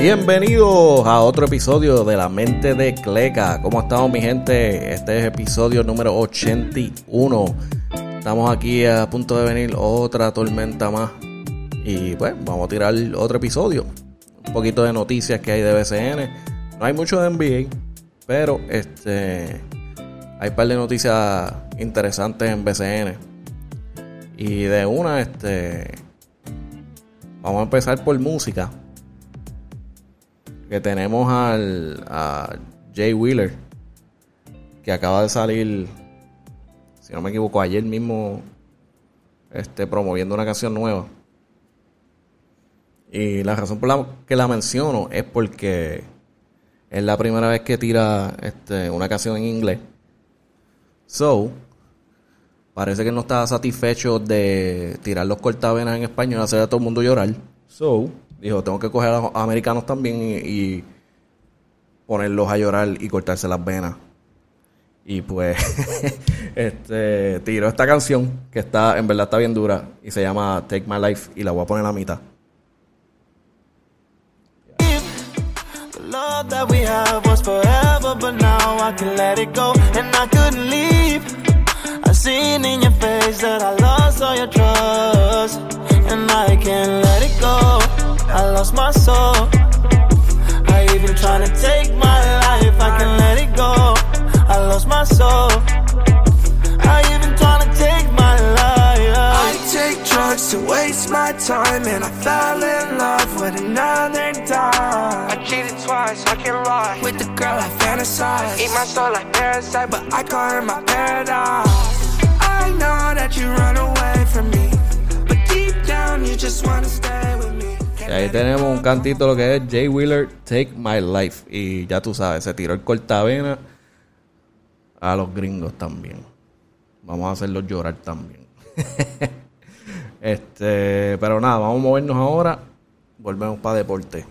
Bienvenidos a otro episodio de La Mente de Cleca. ¿Cómo estamos mi gente? Este es episodio número 81. Estamos aquí a punto de venir otra tormenta más. Y pues vamos a tirar otro episodio. Un poquito de noticias que hay de BCN. No hay mucho de NBA, pero este hay un par de noticias interesantes en BCN. Y de una, este vamos a empezar por música que tenemos al a Jay Wheeler, que acaba de salir, si no me equivoco, ayer mismo este, promoviendo una canción nueva. Y la razón por la que la menciono es porque es la primera vez que tira este, una canción en inglés. So, parece que no está satisfecho de tirar los cortavenas en español, hacer a todo el mundo llorar. So, Dijo, tengo que coger a los americanos también y, ponerlos a llorar y cortarse las venas. Y pues, este, tiró esta canción que está, en verdad está bien dura y se llama Take My Life y la voy a poner a mitad. love that we have was forever, but now I can let it go and I couldn't leave. I seen in your face that I lost all your trust and I can't let it go. I lost my soul. I even trying to take my life, I can let it go. I lost my soul. I even trying to take my life. I take drugs to waste my time, and I fell in love with another dime. I cheated twice, I can lie. With the girl I fantasize. Eat my soul like parasite, but I call her my paradise. I know that you run away from me, but deep down you just wanna stay with me. Y ahí tenemos un cantito lo que es Jay Wheeler Take My Life. Y ya tú sabes, se tiró el cortavena a los gringos también. Vamos a hacerlos llorar también. este, pero nada, vamos a movernos ahora. Volvemos para deporte.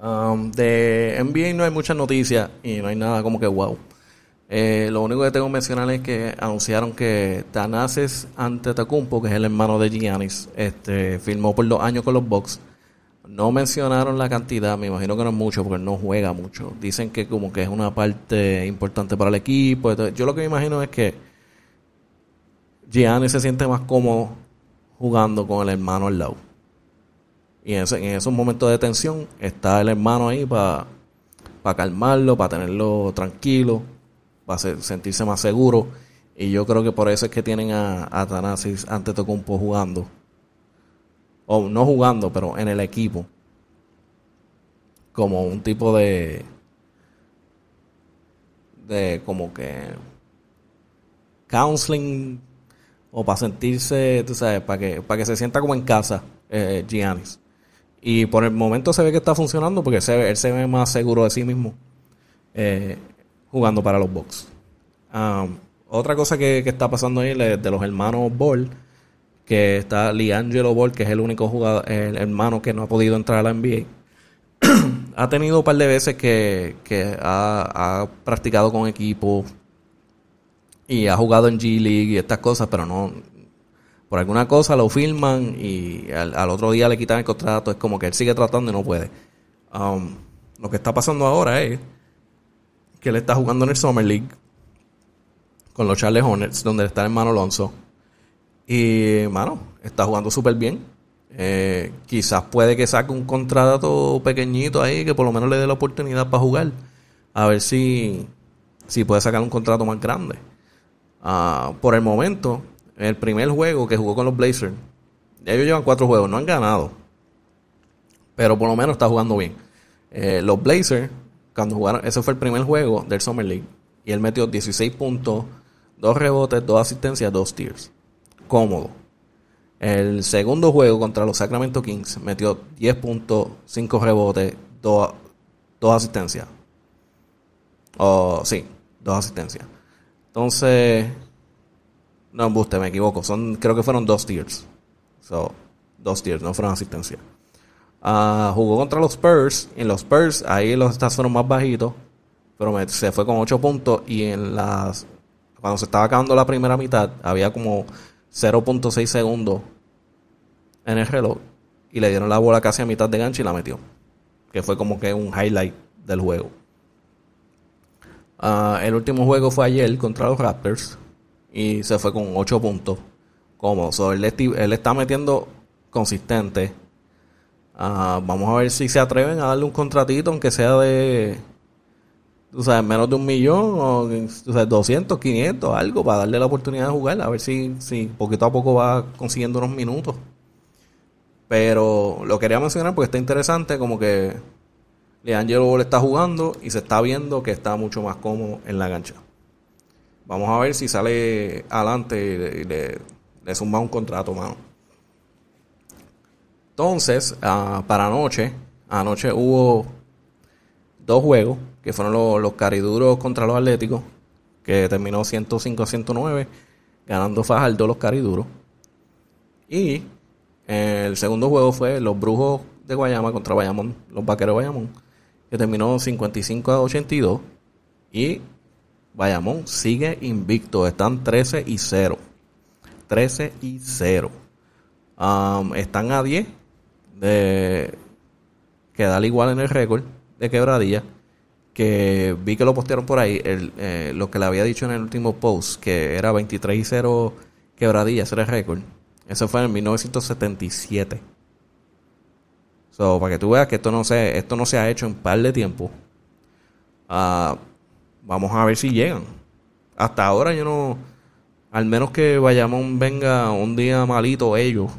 Um, de NBA no hay muchas noticias y no hay nada como que wow. Eh, lo único que tengo que mencionar es que anunciaron que Thanasis Antetokounmpo, que es el hermano de Giannis, este, firmó por dos años con los Bucks. No mencionaron la cantidad, me imagino que no es mucho porque no juega mucho. Dicen que como que es una parte importante para el equipo. yo lo que me imagino es que Giannis se siente más cómodo jugando con el hermano al lado. Y en, en esos momentos de tensión está el hermano ahí para calmarlo, para tenerlo tranquilo va a sentirse más seguro. Y yo creo que por eso es que tienen a, a Thanasis Antetokounmpo jugando. O no jugando, pero en el equipo. Como un tipo de... De como que... Counseling. O para sentirse, tú sabes, para que, para que se sienta como en casa, eh, Giannis. Y por el momento se ve que está funcionando porque se él se ve más seguro de sí mismo. Eh, jugando para los Bucks. Otra cosa que, está pasando ahí de, los hermanos Ball, que está Liangelo Ball, que es el único jugador, el hermano que no ha podido entrar a la NBA. ha tenido un par de veces que, ha, practicado con equipos y ha jugado en G League y estas cosas, pero no. Por alguna cosa lo filman y al, otro día le quitan el contrato. Es como que él sigue tratando y no puede. Lo que está pasando ahora es que él está jugando en el Summer League con los Charles Hornets, donde está el hermano Alonso. Y, mano, está jugando súper bien. Eh, quizás puede que saque un contrato pequeñito ahí que por lo menos le dé la oportunidad para jugar. A ver si, si puede sacar un contrato más grande. Ah, por el momento, el primer juego que jugó con los Blazers, ellos llevan cuatro juegos, no han ganado. Pero por lo menos está jugando bien. Eh, los Blazers cuando jugaron, ese fue el primer juego del Summer League. Y él metió 16 puntos, 2 rebotes, 2 asistencias, 2 tiers. Cómodo. El segundo juego contra los Sacramento Kings metió 10 puntos, 5 rebotes, 2, asistencias. Oh, sí, 2 asistencias. Entonces, no, embuste, me equivoco. Son, creo que fueron 2 tiers. So, 2 tiers, no fueron asistencias. Uh, jugó contra los Spurs. En los Spurs, ahí los stats fueron más bajitos. Pero se fue con 8 puntos. Y en las. Cuando se estaba acabando la primera mitad, había como 0.6 segundos en el reloj. Y le dieron la bola casi a mitad de gancho y la metió. que fue como que un highlight del juego. Ah, el último juego fue ayer contra los Raptors y se fue con 8 puntos. Como, él, está metiendo consistente. Ah, vamos a ver si se atreven a darle un contratito, aunque sea de tú sabes, menos de un millón o tú sabes, 200, 500, algo para darle la oportunidad de jugar, a ver si, si poquito a poco va consiguiendo unos minutos. Pero lo quería mencionar porque está interesante, como que Leangelo le está jugando y se está viendo que está mucho más cómodo en la cancha. Vamos a ver si sale adelante y le, le, zumba un contrato, mano. Entonces, ah, para anoche, anoche hubo dos juegos que fueron los, cariduros contra los atléticos, que terminó 105 a 109, ganando Fajardo los cariduros. Y el segundo juego fue los Brujos de Guayama contra Bayamón, los Vaqueros de Bayamón, que terminó 55 a 82. Y Bayamón sigue invicto, están 13 y 0. 13 y 0. están a 10 de quedar igual en el récord de quebradilla que vi que lo postearon por ahí, el, eh, lo que le había dicho en el último post, que era 23 y 0 quebradillas, era el récord. Eso fue en 1977. So, para que tú veas que esto no se, esto no se ha hecho en par de tiempo. Ah, vamos a ver si llegan. Hasta ahora yo no, al menos que Bayamón venga un día malito ellos,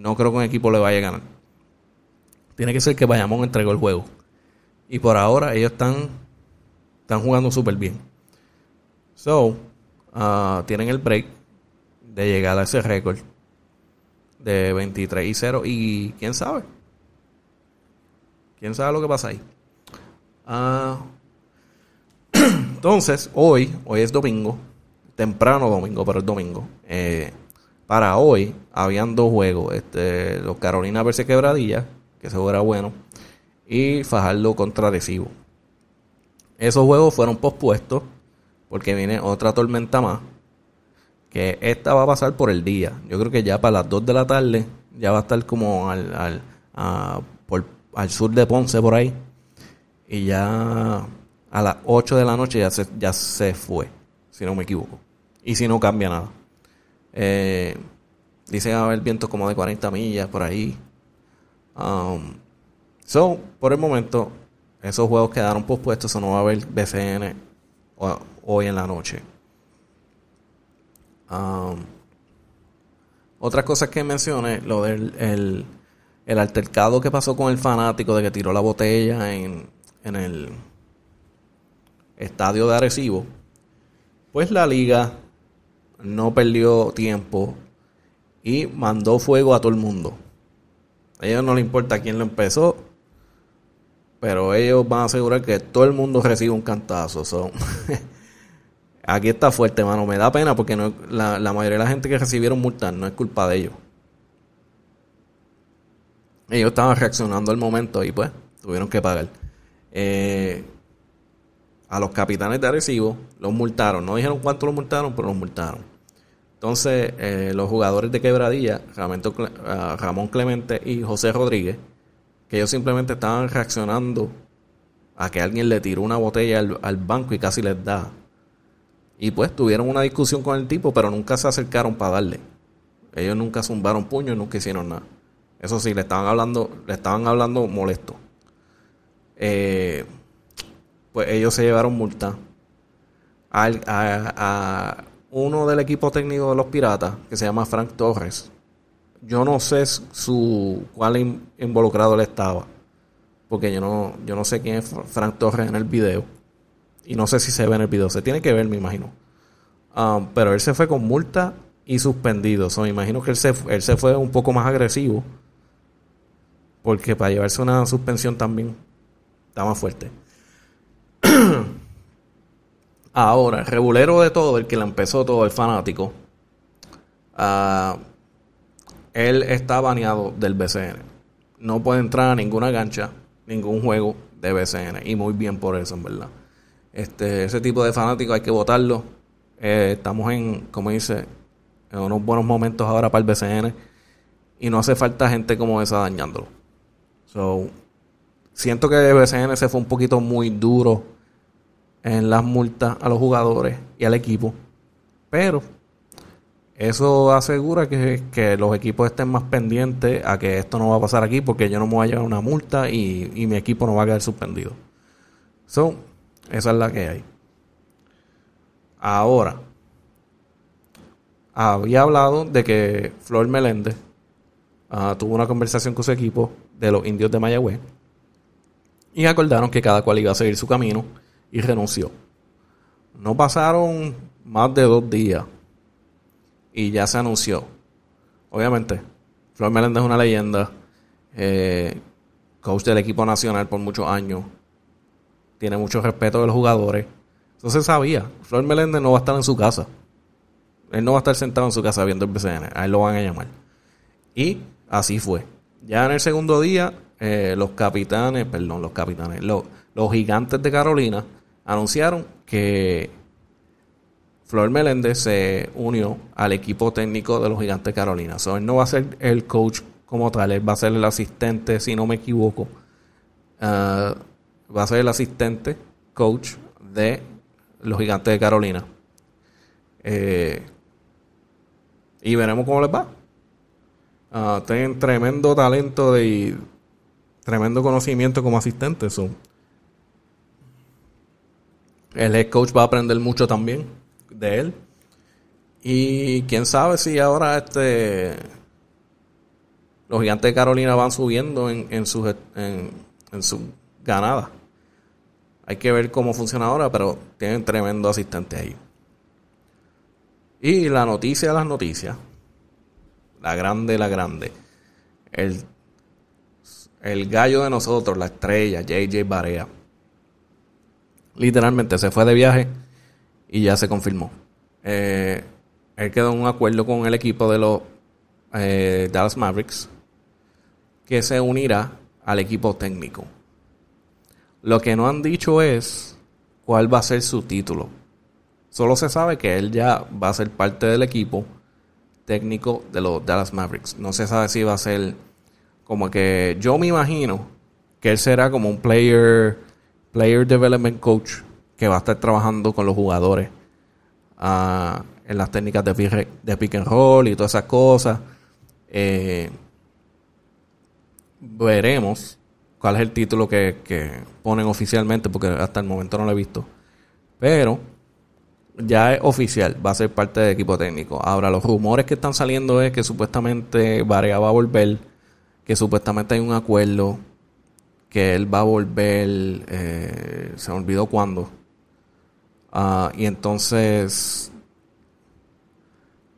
no creo que un equipo le vaya a ganar. Tiene que ser que Bayamón entregó el juego. Y por ahora ellos están, están jugando súper bien. So, uh, tienen el break de llegar a ese récord de 23 y 0. Y quién sabe. Quién sabe lo que pasa ahí. Uh, entonces, hoy, hoy es domingo. Temprano domingo, pero es domingo. Eh, para hoy habían dos juegos. Este, los Carolina versus Quebradilla, que eso era bueno y Fajardo contra Arecibo. Esos juegos fueron pospuestos porque viene otra tormenta más. Que esta va a pasar por el día. Yo creo que ya para las 2 de la tarde ya va a estar como al, al, al sur de Ponce por ahí. Y ya a las 8 de la noche ya se, ya se fue, si no me equivoco. Y si no cambia nada. Eh, dicen haber vientos como de 40 millas por ahí. Um, So, por el momento, esos juegos quedaron pospuestos, o no va a haber BCN hoy en la noche. Um, otra cosa que mencioné, lo del el, altercado que pasó con el fanático de que tiró la botella en, en el estadio de Arecibo. Pues la liga no perdió tiempo y mandó fuego a todo el mundo. A ellos no le importa quién lo empezó, pero ellos van a asegurar que todo el mundo recibe un cantazo. Aquí está fuerte, mano. Me da pena porque no, la, mayoría de la gente que recibieron multas no es culpa de ellos. Ellos estaban reaccionando al momento y pues tuvieron que pagar. Eh, a los capitanes de Arecibo los multaron. No dijeron cuánto los multaron, pero los multaron. Entonces, eh, los jugadores de Quebradilla, Ramón Clemente y José Rodríguez, que ellos simplemente estaban reaccionando a que alguien le tiró una botella al, banco y casi les da. Y pues tuvieron una discusión con el tipo, pero nunca se acercaron para darle. Ellos nunca zumbaron puño y nunca hicieron nada. Eso sí, le estaban hablando, le estaban hablando molesto. Eh, pues ellos se llevaron multa. a, a, uno del equipo técnico de los piratas, que se llama Frank Torres, yo no sé su cuál involucrado él estaba. Porque yo no, yo no sé quién es Frank Torres en el video. Y no sé si se ve en el video. Se tiene que ver, me imagino. Um, pero él se fue con multa y suspendido. O me imagino que él se, él se fue un poco más agresivo. Porque para llevarse una suspensión también está más fuerte. Ahora, el regulero de todo, el que le empezó todo, el fanático. Uh, él está baneado del BCN. No puede entrar a ninguna gancha, ningún juego de BCN. Y muy bien por eso, en verdad. Este, ese tipo de fanáticos hay que votarlo. Eh, estamos en, como dice, en unos buenos momentos ahora para el BCN. Y no hace falta gente como esa dañándolo. So, siento que BCN se fue un poquito muy duro en las multas a los jugadores y al equipo. Pero eso asegura que, que, los equipos estén más pendientes a que esto no va a pasar aquí porque yo no me voy a llevar una multa y, y mi equipo no va a quedar suspendido. So, esa es la que hay. Ahora, había hablado de que Flor Meléndez uh, tuvo una conversación con su equipo de los indios de Mayagüez y acordaron que cada cual iba a seguir su camino y renunció. No pasaron más de dos días y ya se anunció. Obviamente, Flor Meléndez es una leyenda, eh, coach del equipo nacional por muchos años, tiene mucho respeto de los jugadores. Entonces sabía, Flor Meléndez no va a estar en su casa. Él no va a estar sentado en su casa viendo el BCN. A él lo van a llamar. Y así fue. Ya en el segundo día, eh, los capitanes, perdón, los capitanes, los, los gigantes de Carolina anunciaron que Flor Meléndez se unió al equipo técnico de los gigantes Carolina. So, él no va a ser el coach como tal, él va a ser el asistente, si no me equivoco. Uh, va a ser el asistente coach de los gigantes de Carolina. Eh, y veremos cómo les va. Uh, tienen tremendo talento y tremendo conocimiento como asistente. El head coach va a aprender mucho también de él. Y quién sabe si ahora este los gigantes de Carolina van subiendo en, en sus en, su ganada. Hay que ver cómo funciona ahora, pero tienen tremendo asistente ahí. Y la noticia de las noticias, la grande, la grande, el, el gallo de nosotros, la estrella, JJ Barea, literalmente se fue de viaje y ya se confirmó. Eh, él quedó en un acuerdo con el equipo de los eh, Dallas Mavericks que se unirá al equipo técnico. Lo que no han dicho es cuál va a ser su título. Solo se sabe que él ya va a ser parte del equipo técnico de los Dallas Mavericks. No se sabe si va a ser como que yo me imagino que él será como un player player development coach que va a estar trabajando con los jugadores uh, en las técnicas de, pick and roll y todas esas cosas. Eh, veremos cuál es el título que, ponen oficialmente, porque hasta el momento no lo he visto. Pero ya es oficial, va a ser parte del equipo técnico. Ahora, los rumores que están saliendo es que supuestamente Varea va a volver, que supuestamente hay un acuerdo, que él va a volver, eh, se me olvidó cuándo. Ah, y entonces,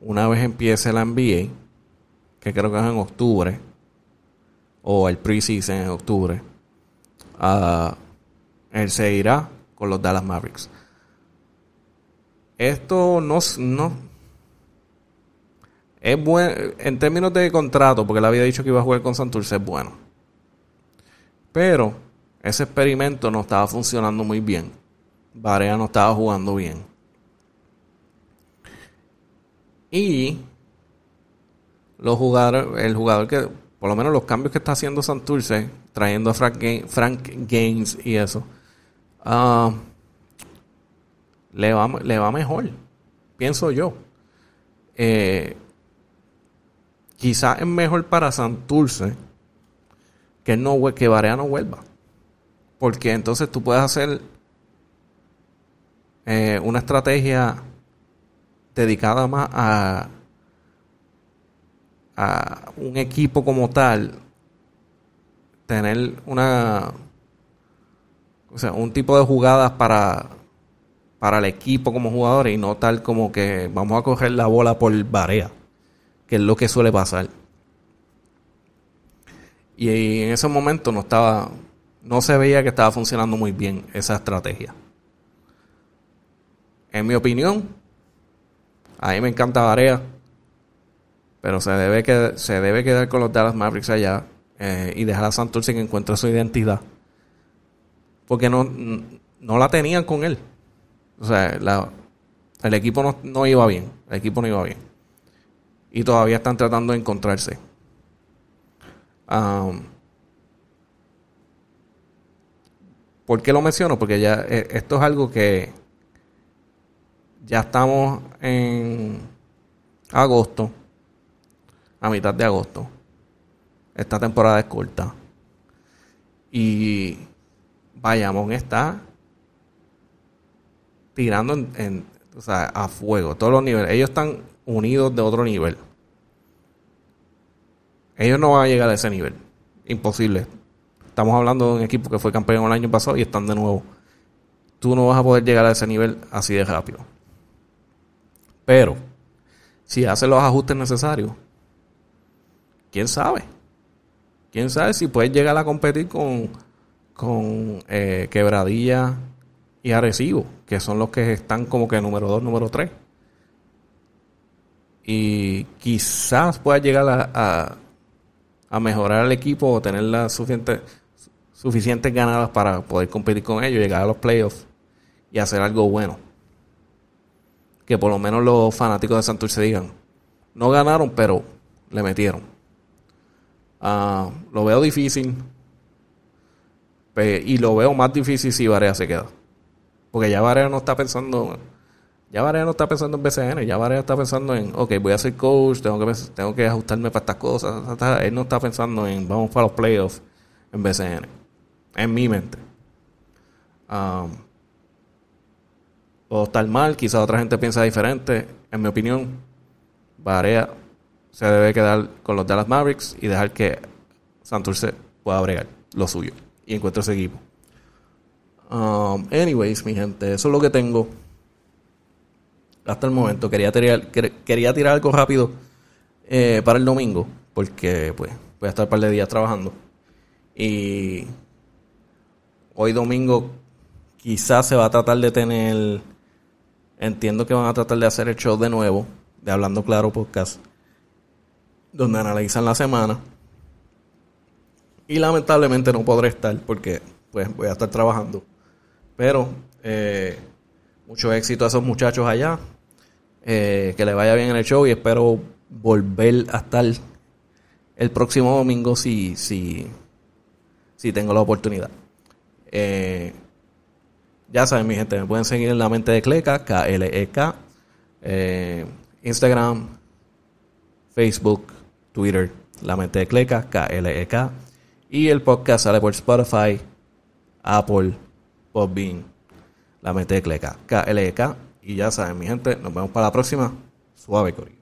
una vez empiece la NBA, que creo que es en octubre, o el preseason en octubre, uh, él se irá con los Dallas Mavericks. Esto no, no es bueno en términos de contrato, porque él había dicho que iba a jugar con Santurce, es bueno. Pero ese experimento no estaba funcionando muy bien. Barea no estaba jugando bien. Y los jugadores, el jugador que por lo menos los cambios que está haciendo Santurce, trayendo a Frank, Gaines y eso, ah, le, va, le va mejor, pienso yo. Eh, quizás es mejor para Santurce que, no, que Barea no vuelva. Porque entonces tú puedes hacer eh, una estrategia dedicada más a a un equipo como tal tener una o sea, un tipo de jugadas para para el equipo como jugadores y no tal como que vamos a coger la bola por barea, que es lo que suele pasar. Y en ese momento no estaba no se veía que estaba funcionando muy bien esa estrategia. En mi opinión, a mí me encanta Barea pero se debe, se debe quedar con los Dallas Mavericks allá eh, y dejar a Santurce que encuentre su identidad. Porque no, no la tenían con él. O sea, el equipo no, no iba bien. El equipo no iba bien. Y todavía están tratando de encontrarse. ¿Por qué lo menciono? Porque ya eh, esto es algo que ya estamos en agosto, a mitad de agosto. Esta temporada es corta. Y Bayamón está tirando en, a fuego, todos los niveles. Ellos están unidos de otro nivel. Ellos no van a llegar a ese nivel. Imposible. Estamos hablando de un equipo que fue campeón el año pasado y están de nuevo. Tú no vas a poder llegar a ese nivel así de rápido. Pero, si hace los ajustes necesarios, quién sabe. Quién sabe si puedes llegar a competir con, con eh, Quebradilla y Arecibo, que son los que están como que número 2, número 3. Y quizás pueda llegar a, mejorar el equipo o tener las suficientes, suficientes ganadas para poder competir con ellos, llegar a los playoffs y hacer algo bueno que por lo menos los fanáticos de Santurce digan, no ganaron, pero le metieron. Ah, lo veo difícil. y lo veo más difícil si Varea se queda. Porque ya Varea no está pensando. Ya Varea no está pensando en BCN. Ya Varea está pensando en, ok, voy a ser coach, tengo que, tengo que ajustarme para estas cosas. Él no está pensando en, vamos para los playoffs en BCN. En mi mente. Ah, o estar mal, quizás otra gente piensa diferente. En mi opinión, Barea se debe quedar con los Dallas Mavericks y dejar que Santurce pueda bregar lo suyo y encuentre ese equipo. Um, anyways, mi gente, eso es lo que tengo hasta el momento. Quería tirar, quería tirar algo rápido eh, para el domingo, porque pues voy a estar un par de días trabajando. Y hoy domingo quizás se va a tratar de tener Entiendo que van a tratar de hacer el show de nuevo, de Hablando Claro Podcast, donde analizan la semana. Y lamentablemente no podré estar porque pues voy a estar trabajando. Pero eh, mucho éxito a esos muchachos allá. Eh, que le vaya bien en el show y espero volver a estar el próximo domingo si, si, si tengo la oportunidad. Eh, ya saben, mi gente, me pueden seguir en la mente de Cleca, K-L-E-K, eh, Instagram, Facebook, Twitter, la mente de Cleca, K-L-E-K. Y el podcast sale por Spotify, Apple, Podbean, la mente de Cleca, K-L-E-K. Y ya saben, mi gente, nos vemos para la próxima. Suave, Cori.